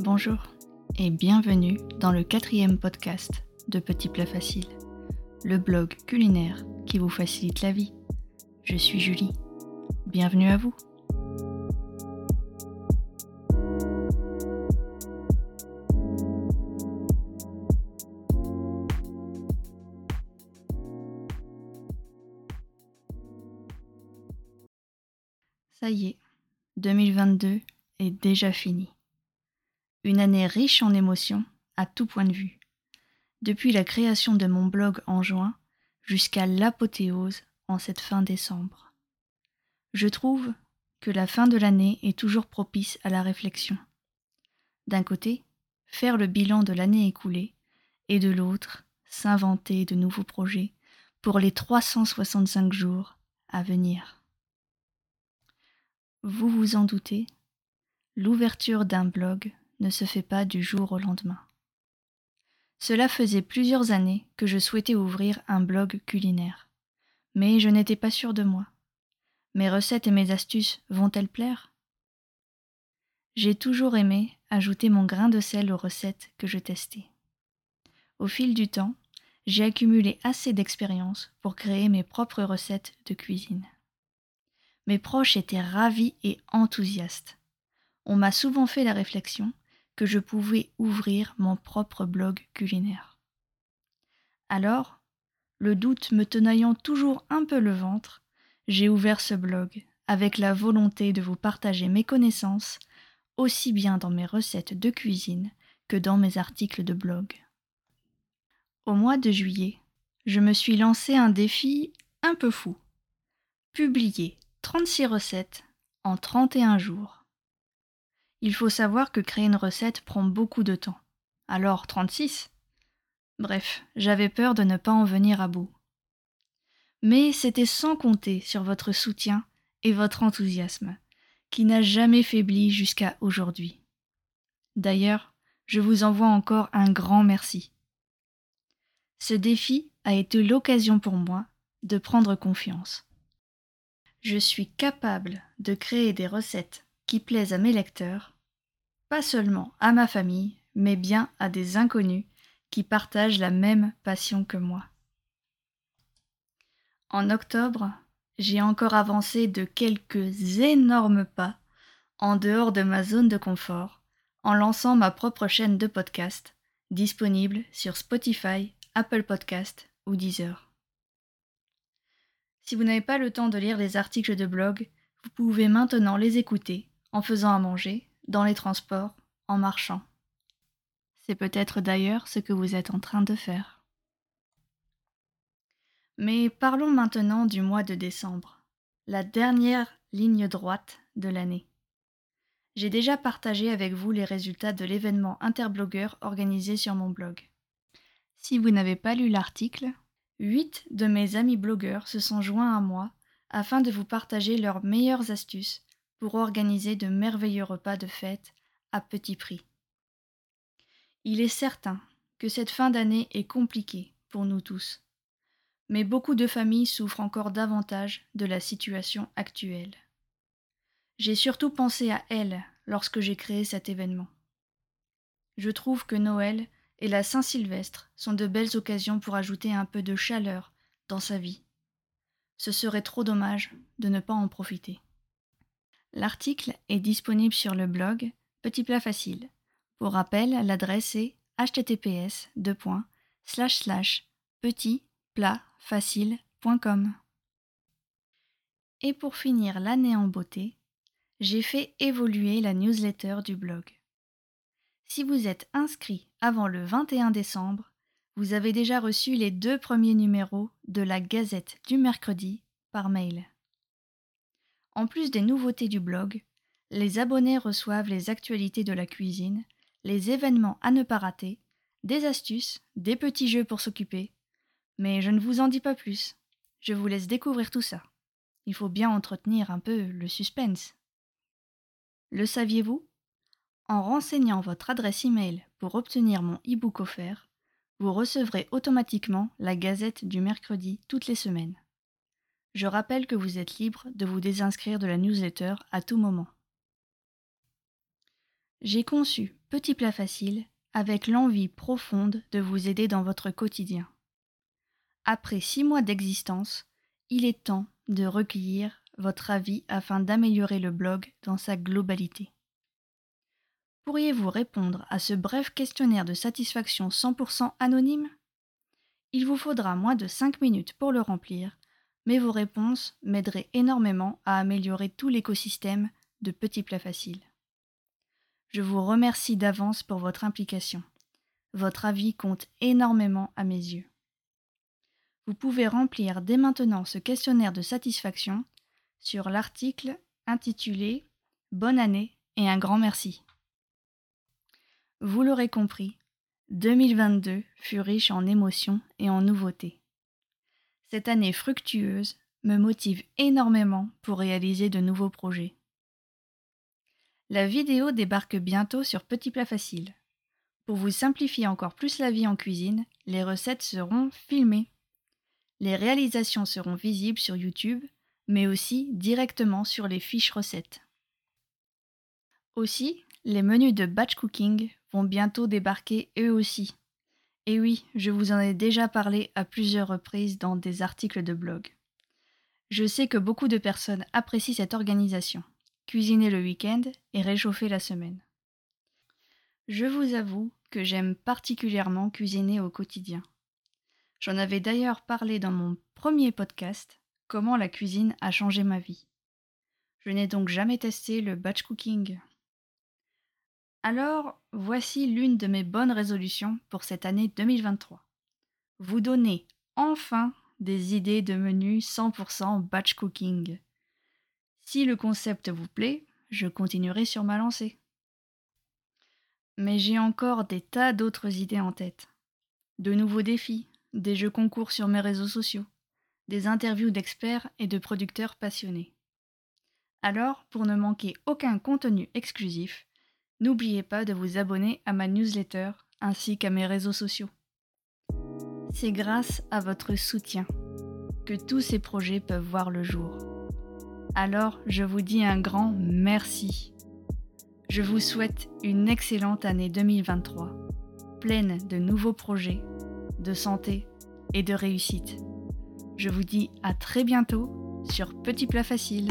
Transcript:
Bonjour et bienvenue dans le quatrième podcast de Petit Plat Facile, le blog culinaire qui vous facilite la vie. Je suis Julie. Bienvenue à vous. Ça y est, 2022 est déjà fini. Une année riche en émotions, à tout point de vue. Depuis la création de mon blog en juin jusqu'à l'apothéose en cette fin décembre. Je trouve que la fin de l'année est toujours propice à la réflexion. D'un côté, faire le bilan de l'année écoulée, et de l'autre, s'inventer de nouveaux projets pour les 365 jours à venir. Vous vous en doutez, l'ouverture d'un blog ne se fait pas du jour au lendemain. Cela faisait plusieurs années que je souhaitais ouvrir un blog culinaire, mais je n'étais pas sûre de moi. Mes recettes et mes astuces vont-elles plaire? J'ai toujours aimé ajouter mon grain de sel aux recettes que je testais. Au fil du temps, j'ai accumulé assez d'expérience pour créer mes propres recettes de cuisine. Mes proches étaient ravis et enthousiastes. On m'a souvent fait la réflexion que je pouvais ouvrir mon propre blog culinaire. Alors, le doute me tenaillant toujours un peu le ventre, j'ai ouvert ce blog avec la volonté de vous partager mes connaissances, aussi bien dans mes recettes de cuisine que dans mes articles de blog. Au mois de juillet, je me suis lancé un défi un peu fou. Publier 36 recettes en 31 jours. Il faut savoir que créer une recette prend beaucoup de temps. Alors 36 Bref, j'avais peur de ne pas en venir à bout. Mais c'était sans compter sur votre soutien et votre enthousiasme, qui n'a jamais faibli jusqu'à aujourd'hui. D'ailleurs, je vous envoie encore un grand merci. Ce défi a été l'occasion pour moi de prendre confiance je suis capable de créer des recettes qui plaisent à mes lecteurs, pas seulement à ma famille, mais bien à des inconnus qui partagent la même passion que moi. En octobre, j'ai encore avancé de quelques énormes pas en dehors de ma zone de confort en lançant ma propre chaîne de podcast disponible sur Spotify, Apple Podcast ou Deezer. Si vous n'avez pas le temps de lire les articles de blog, vous pouvez maintenant les écouter en faisant à manger, dans les transports, en marchant. C'est peut-être d'ailleurs ce que vous êtes en train de faire. Mais parlons maintenant du mois de décembre, la dernière ligne droite de l'année. J'ai déjà partagé avec vous les résultats de l'événement interblogueur organisé sur mon blog. Si vous n'avez pas lu l'article, Huit de mes amis blogueurs se sont joints à moi afin de vous partager leurs meilleures astuces pour organiser de merveilleux repas de fête à petit prix. Il est certain que cette fin d'année est compliquée pour nous tous, mais beaucoup de familles souffrent encore davantage de la situation actuelle. J'ai surtout pensé à elles lorsque j'ai créé cet événement. Je trouve que Noël et la Saint-Sylvestre sont de belles occasions pour ajouter un peu de chaleur dans sa vie. Ce serait trop dommage de ne pas en profiter. L'article est disponible sur le blog Petit Plat Facile. Pour rappel, l'adresse est https petitplatfacile.com. Et pour finir l'année en beauté, j'ai fait évoluer la newsletter du blog. Si vous êtes inscrit avant le 21 décembre, vous avez déjà reçu les deux premiers numéros de la Gazette du mercredi par mail. En plus des nouveautés du blog, les abonnés reçoivent les actualités de la cuisine, les événements à ne pas rater, des astuces, des petits jeux pour s'occuper. Mais je ne vous en dis pas plus. Je vous laisse découvrir tout ça. Il faut bien entretenir un peu le suspense. Le saviez-vous? En renseignant votre adresse email pour obtenir mon e-book offert, vous recevrez automatiquement la gazette du mercredi toutes les semaines. Je rappelle que vous êtes libre de vous désinscrire de la newsletter à tout moment. J'ai conçu Petit Plat Facile avec l'envie profonde de vous aider dans votre quotidien. Après six mois d'existence, il est temps de recueillir votre avis afin d'améliorer le blog dans sa globalité. Pourriez-vous répondre à ce bref questionnaire de satisfaction 100% anonyme? Il vous faudra moins de 5 minutes pour le remplir, mais vos réponses m'aideraient énormément à améliorer tout l'écosystème de Petits Plats Faciles. Je vous remercie d'avance pour votre implication. Votre avis compte énormément à mes yeux. Vous pouvez remplir dès maintenant ce questionnaire de satisfaction sur l'article intitulé Bonne année et un grand merci. Vous l'aurez compris, 2022 fut riche en émotions et en nouveautés. Cette année fructueuse me motive énormément pour réaliser de nouveaux projets. La vidéo débarque bientôt sur Petit Plat Facile. Pour vous simplifier encore plus la vie en cuisine, les recettes seront filmées. Les réalisations seront visibles sur YouTube, mais aussi directement sur les fiches recettes. Aussi, les menus de batch cooking vont bientôt débarquer eux aussi. Et oui, je vous en ai déjà parlé à plusieurs reprises dans des articles de blog. Je sais que beaucoup de personnes apprécient cette organisation cuisiner le week-end et réchauffer la semaine. Je vous avoue que j'aime particulièrement cuisiner au quotidien. J'en avais d'ailleurs parlé dans mon premier podcast, Comment la cuisine a changé ma vie. Je n'ai donc jamais testé le batch cooking. Alors, voici l'une de mes bonnes résolutions pour cette année 2023. Vous donner enfin des idées de menus 100% batch cooking. Si le concept vous plaît, je continuerai sur ma lancée. Mais j'ai encore des tas d'autres idées en tête. De nouveaux défis, des jeux concours sur mes réseaux sociaux, des interviews d'experts et de producteurs passionnés. Alors, pour ne manquer aucun contenu exclusif, n'oubliez pas de vous abonner à ma newsletter ainsi qu'à mes réseaux sociaux. C'est grâce à votre soutien que tous ces projets peuvent voir le jour. Alors je vous dis un grand merci. Je vous souhaite une excellente année 2023, pleine de nouveaux projets, de santé et de réussite. Je vous dis à très bientôt sur Petit Plat Facile.